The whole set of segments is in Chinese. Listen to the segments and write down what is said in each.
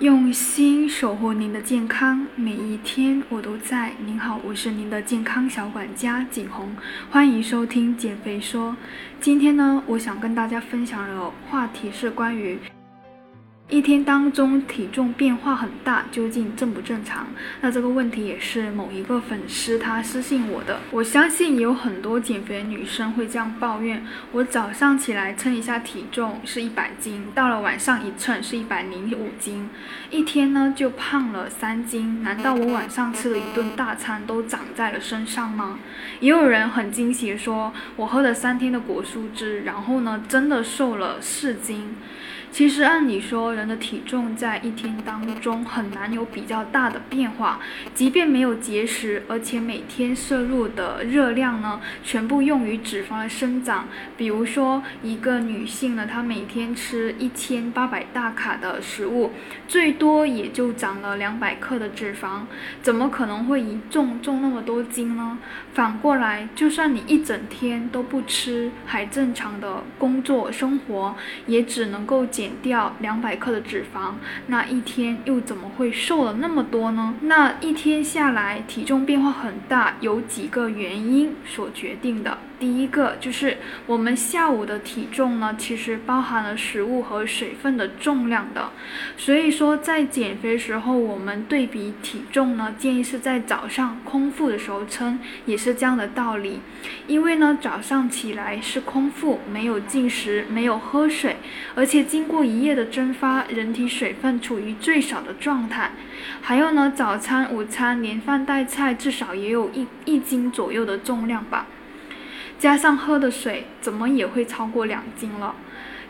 用心守护您的健康，每一天我都在。您好，我是您的健康小管家景红，欢迎收听减肥说。今天呢，我想跟大家分享的话题是关于。一天当中体重变化很大，究竟正不正常？那这个问题也是某一个粉丝他私信我的。我相信有很多减肥女生会这样抱怨：我早上起来称一下体重是一百斤，到了晚上一称是一百零五斤，一天呢就胖了三斤。难道我晚上吃了一顿大餐都长在了身上吗？也有人很惊喜说，我喝了三天的果蔬汁，然后呢真的瘦了四斤。其实按理说，人的体重在一天当中很难有比较大的变化，即便没有节食，而且每天摄入的热量呢，全部用于脂肪的生长。比如说，一个女性呢，她每天吃一千八百大卡的食物，最多也就长了两百克的脂肪，怎么可能会一重重那么多斤呢？反过来，就算你一整天都不吃，还正常的工作生活，也只能够。减掉两百克的脂肪，那一天又怎么会瘦了那么多呢？那一天下来体重变化很大，有几个原因所决定的。第一个就是我们下午的体重呢，其实包含了食物和水分的重量的，所以说在减肥时候，我们对比体重呢，建议是在早上空腹的时候称，也是这样的道理。因为呢，早上起来是空腹，没有进食，没有喝水，而且经过一夜的蒸发，人体水分处于最少的状态。还有呢，早餐、午餐连饭带菜，至少也有一一斤左右的重量吧。加上喝的水，怎么也会超过两斤了。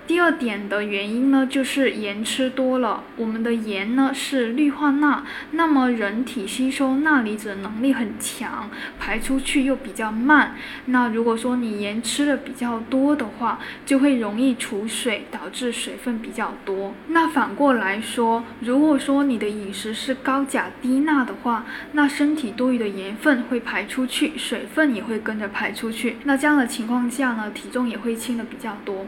第二点的原因呢，就是盐吃多了。我们的盐呢是氯化钠，那么人体吸收钠离子的能力很强，排出去又比较慢。那如果说你盐吃的比较多的话，就会容易储水，导致水分比较多。那反过来说，如果说你的饮食是高钾低钠的话，那身体多余的盐分会排出去，水分也会跟着排出去。那这样的情况下呢，体重也会轻的比较多。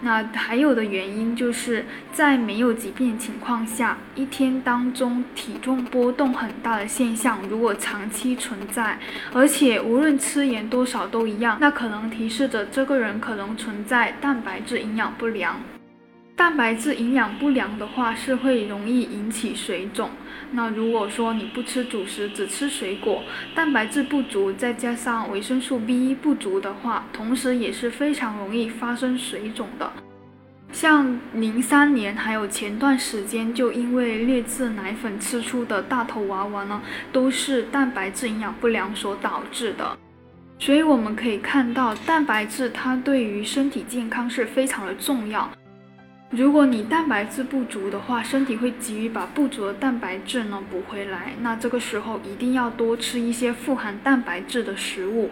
那还有的原因就是在没有疾病情况下，一天当中体重波动很大的现象，如果长期存在，而且无论吃盐多少都一样，那可能提示着这个人可能存在蛋白质营养不良。蛋白质营养不良的话，是会容易引起水肿。那如果说你不吃主食，只吃水果，蛋白质不足，再加上维生素 B 不足的话，同时也是非常容易发生水肿的。像零三年还有前段时间，就因为劣质奶粉吃出的大头娃娃呢，都是蛋白质营养不良所导致的。所以我们可以看到，蛋白质它对于身体健康是非常的重要。如果你蛋白质不足的话，身体会急于把不足的蛋白质呢补回来。那这个时候一定要多吃一些富含蛋白质的食物。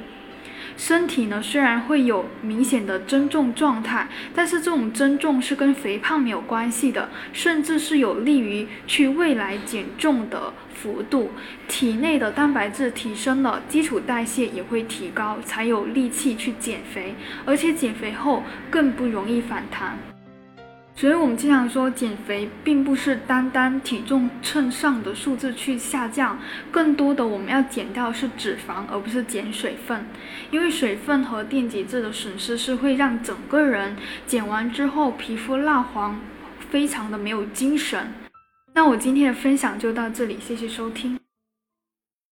身体呢虽然会有明显的增重状态，但是这种增重是跟肥胖没有关系的，甚至是有利于去未来减重的幅度。体内的蛋白质提升了，基础代谢也会提高，才有力气去减肥，而且减肥后更不容易反弹。所以，我们经常说，减肥并不是单单体重秤上的数字去下降，更多的我们要减掉是脂肪，而不是减水分。因为水分和电解质的损失是会让整个人减完之后皮肤蜡黄，非常的没有精神。那我今天的分享就到这里，谢谢收听。